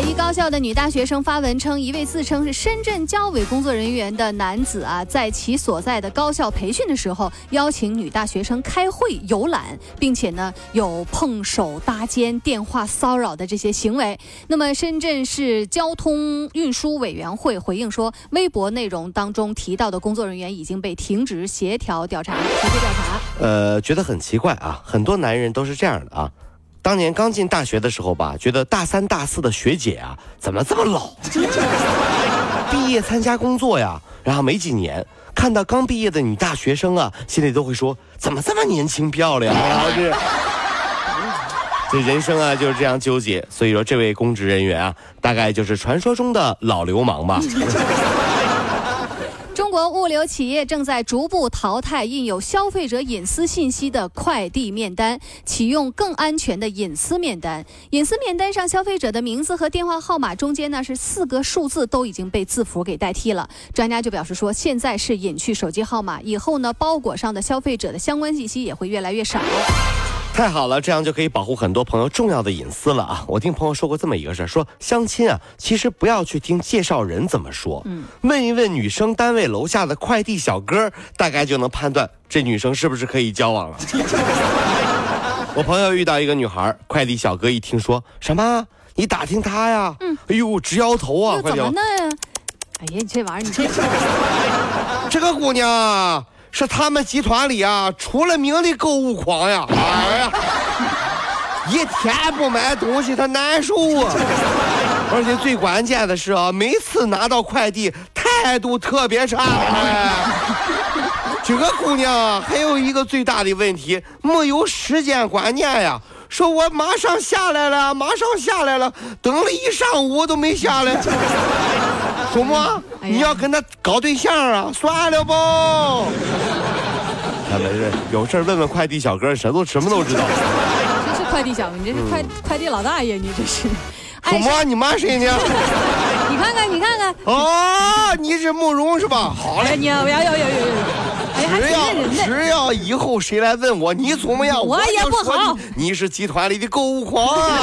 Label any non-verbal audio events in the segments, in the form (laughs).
一高校的女大学生发文称，一位自称是深圳交委工作人员的男子啊，在其所在的高校培训的时候，邀请女大学生开会游览，并且呢有碰手搭肩、电话骚扰的这些行为。那么，深圳市交通运输委员会回应说，微博内容当中提到的工作人员已经被停职协调调查，协调调查。呃，觉得很奇怪啊，很多男人都是这样的啊。当年刚进大学的时候吧，觉得大三大四的学姐啊，怎么这么老？(laughs) 毕业参加工作呀，然后没几年，看到刚毕业的女大学生啊，心里都会说，怎么这么年轻漂亮啊？这，(laughs) 这人生啊就是这样纠结。所以说，这位公职人员啊，大概就是传说中的老流氓吧。物流企业正在逐步淘汰印有消费者隐私信息的快递面单，启用更安全的隐私面单。隐私面单上消费者的名字和电话号码中间呢是四个数字都已经被字符给代替了。专家就表示说，现在是隐去手机号码，以后呢包裹上的消费者的相关信息也会越来越少。太好了，这样就可以保护很多朋友重要的隐私了啊！我听朋友说过这么一个事儿，说相亲啊，其实不要去听介绍人怎么说，嗯，问一问女生单位楼下的快递小哥，大概就能判断这女生是不是可以交往了。(laughs) 我朋友遇到一个女孩，快递小哥一听说什么，你打听她呀？嗯，哎呦，直摇头啊！怎么呢？哎呀，你这玩意儿，你这 (laughs) 这个姑娘。是他们集团里啊出了名的购物狂呀！哎呀，一天不买东西他难受啊！(laughs) 而且最关键的是啊，每次拿到快递态度特别差。哎，这个姑娘还有一个最大的问题，没有时间观念呀。说我马上下来了，马上下来了，等了一上午都没下来。说么？你要跟他搞对象啊？算了不。他们是有事问问快递小哥，什么都什么都知道。这是快递小哥，你这是快快递老大爷，你这是。(laughs) 说么？你骂谁呢？(laughs) 你看看，你看看。哦，你是慕容是吧？好嘞。你要要要要要。只要只要以后谁来问我你怎么样，我也不好。你是集团里的购物狂啊！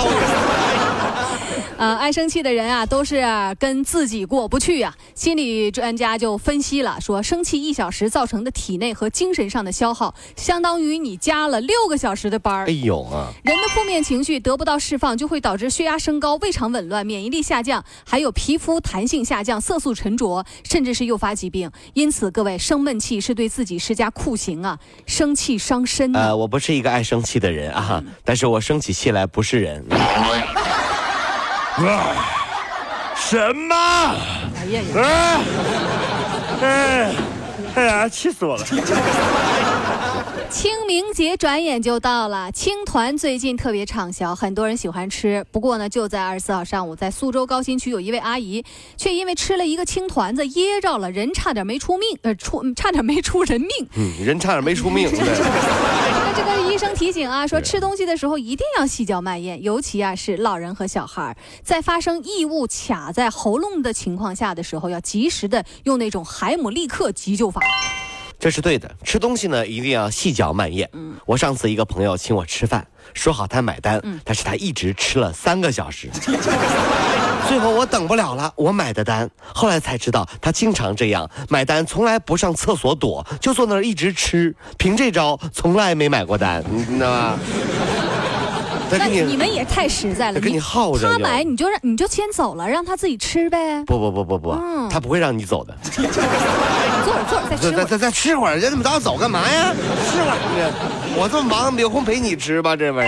呃，爱生气的人啊，都是跟自己过不去呀。心理专家就分析了，说生气一小时造成的体内和精神上的消耗，相当于你加了六个小时的班儿。哎呦啊！人的负面情绪得不到释放，就会导致血压升高、胃肠紊乱、免疫力下降，还有皮肤弹性下降、色素沉着，甚至是诱发疾病。因此，各位生闷气是对自己施加酷刑啊！生气伤身。呃，我不是一个爱生气的人啊，但是我生起气来不是人。(laughs) 啊！什么？哎呀呀！哎，哎呀，气死我了！清明节转眼就到了，青团最近特别畅销，很多人喜欢吃。不过呢，就在二十四号上午，在苏州高新区有一位阿姨，却因为吃了一个青团子噎着了，人差点没出命，呃，出差点没出人命。嗯，人差点没出命。这个医生提醒啊，说吃东西的时候一定要细嚼慢咽，尤其啊是老人和小孩，在发生异物卡在喉咙的情况下的时候，要及时的用那种海姆立克急救法。这是对的，吃东西呢一定要细嚼慢咽。嗯，我上次一个朋友请我吃饭，说好他买单，但是他一直吃了三个小时。(laughs) 最后我等不了了，我买的单。后来才知道，他经常这样买单，从来不上厕所躲，就坐那儿一直吃。凭这招，从来没买过单，你知道吗？那你们也太实在了，跟你耗着。他买你就让你就先走了，让他自己吃呗。不不不不不，他不会让你走的。(laughs) 坐会儿坐会儿再吃。再再再吃会儿，人这么早走干嘛呀？吃会儿，我这么忙，有空陪你吃吧，这不是？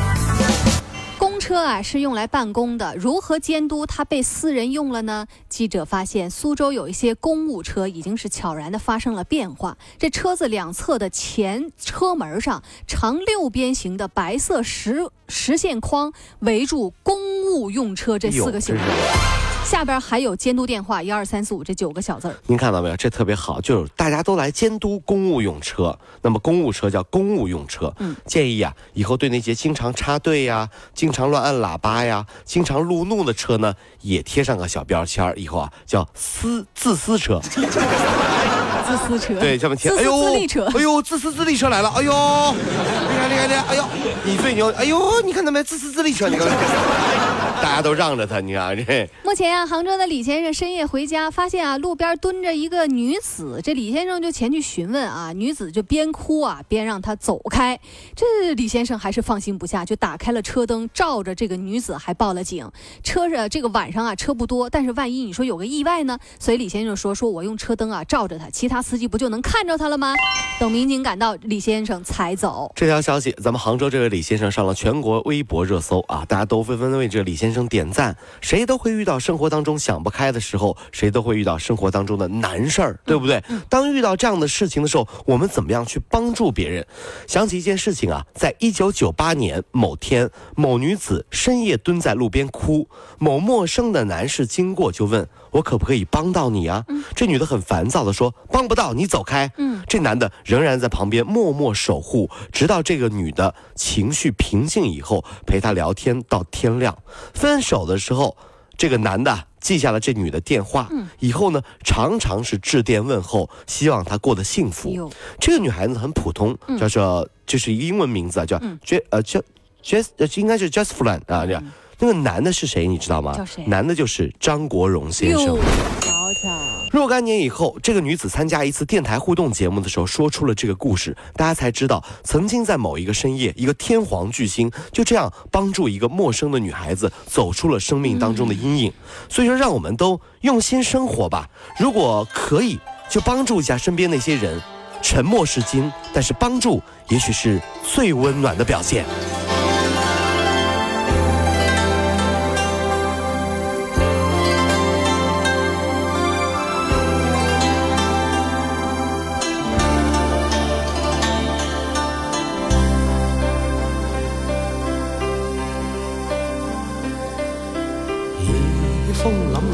车啊是用来办公的，如何监督它被私人用了呢？记者发现，苏州有一些公务车已经是悄然的发生了变化。这车子两侧的前车门上，长六边形的白色实实线框围住“公务用车”这四个形状。下边还有监督电话一二三四五这九个小字儿，您看到没有？这特别好，就是大家都来监督公务用车。那么公务车叫公务用车。嗯，建议啊，以后对那些经常插队呀、经常乱按喇叭呀、经常路怒的车呢，也贴上个小标签儿，以后啊叫私自私车。(laughs) 自私车。对，下面贴。哎呦，自立车。哎呦，自私自利车来了。哎呦，厉害厉害厉害！哎呦，你最牛。哎呦，你看到没？自私自利车，你看。大家都让着他，你看这。目前啊，杭州的李先生深夜回家，发现啊，路边蹲着一个女子。这李先生就前去询问啊，女子就边哭啊边让他走开。这李先生还是放心不下，就打开了车灯，照着这个女子，还报了警。车上这个晚上啊，车不多，但是万一你说有个意外呢？所以李先生说：“说我用车灯啊照着他，其他司机不就能看着他了吗？”等民警赶到，李先生才走。这条消息，咱们杭州这位李先生上了全国微博热搜啊，大家都纷纷为这李先生。点赞，谁都会遇到生当中想不开的时候，谁都会遇到生活当中的难事儿，对不对？当遇到这样的事情的时候，我们怎么样去帮助别人？想起一件事情啊，在一九九八年某天，某女子深夜蹲在路边哭，某陌生的男士经过就问。我可不可以帮到你啊？这女的很烦躁地说：“帮不到，你走开。”嗯，这男的仍然在旁边默默守护，直到这个女的情绪平静以后，陪她聊天到天亮。分手的时候，这个男的记下了这女的电话，以后呢，常常是致电问候，希望她过得幸福。这个女孩子很普通，叫做就是一个英文名字啊，叫 J 呃叫 Jes 呃应该是 Just f l a n 啊这样。那个男的是谁？你知道吗？叫谁？男的就是张国荣先生。瞧瞧，若干年以后，这个女子参加一次电台互动节目的时候，说出了这个故事，大家才知道，曾经在某一个深夜，一个天皇巨星就这样帮助一个陌生的女孩子走出了生命当中的阴影。所以说，让我们都用心生活吧。如果可以，就帮助一下身边那些人。沉默是金，但是帮助也许是最温暖的表现。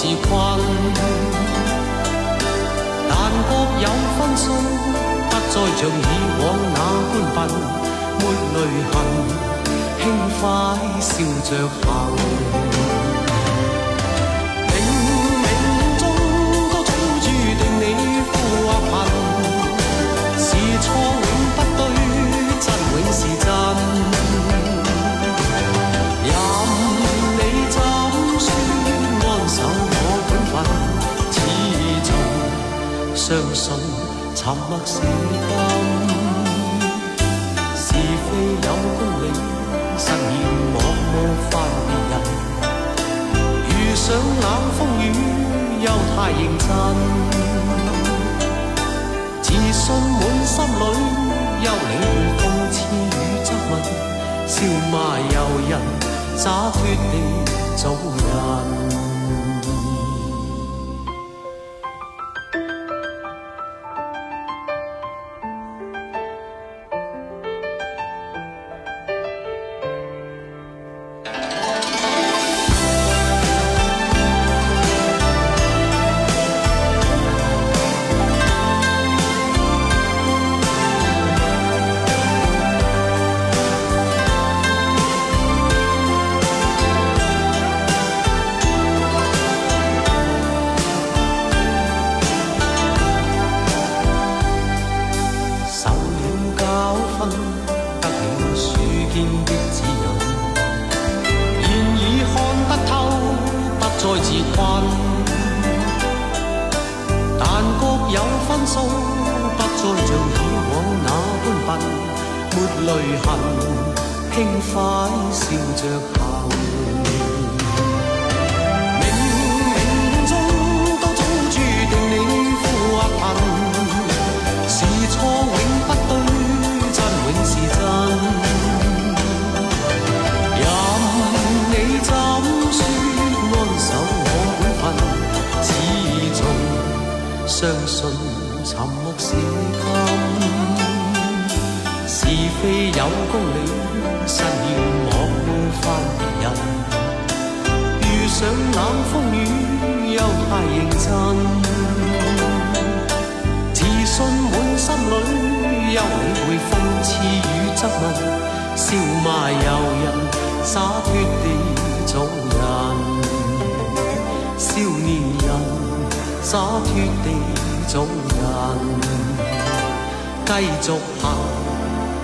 自困，但各有分数，不再像以往那般笨，没泪痕，轻快笑着行。相信沉默是金，是非有公理，失言莫冒犯别人。遇上冷风雨，又太认真，自信满心里，休理会讽刺与质问，笑骂由人，洒脱地做人。没泪痕，轻快笑着行。非有公理，實要莫犯別人。遇上冷風雨，又太認真。自信滿心裏，休理會諷刺與質問，笑罵由人，洒脱地做人。少年人，洒脱地做人，繼續行，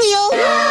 等你哦。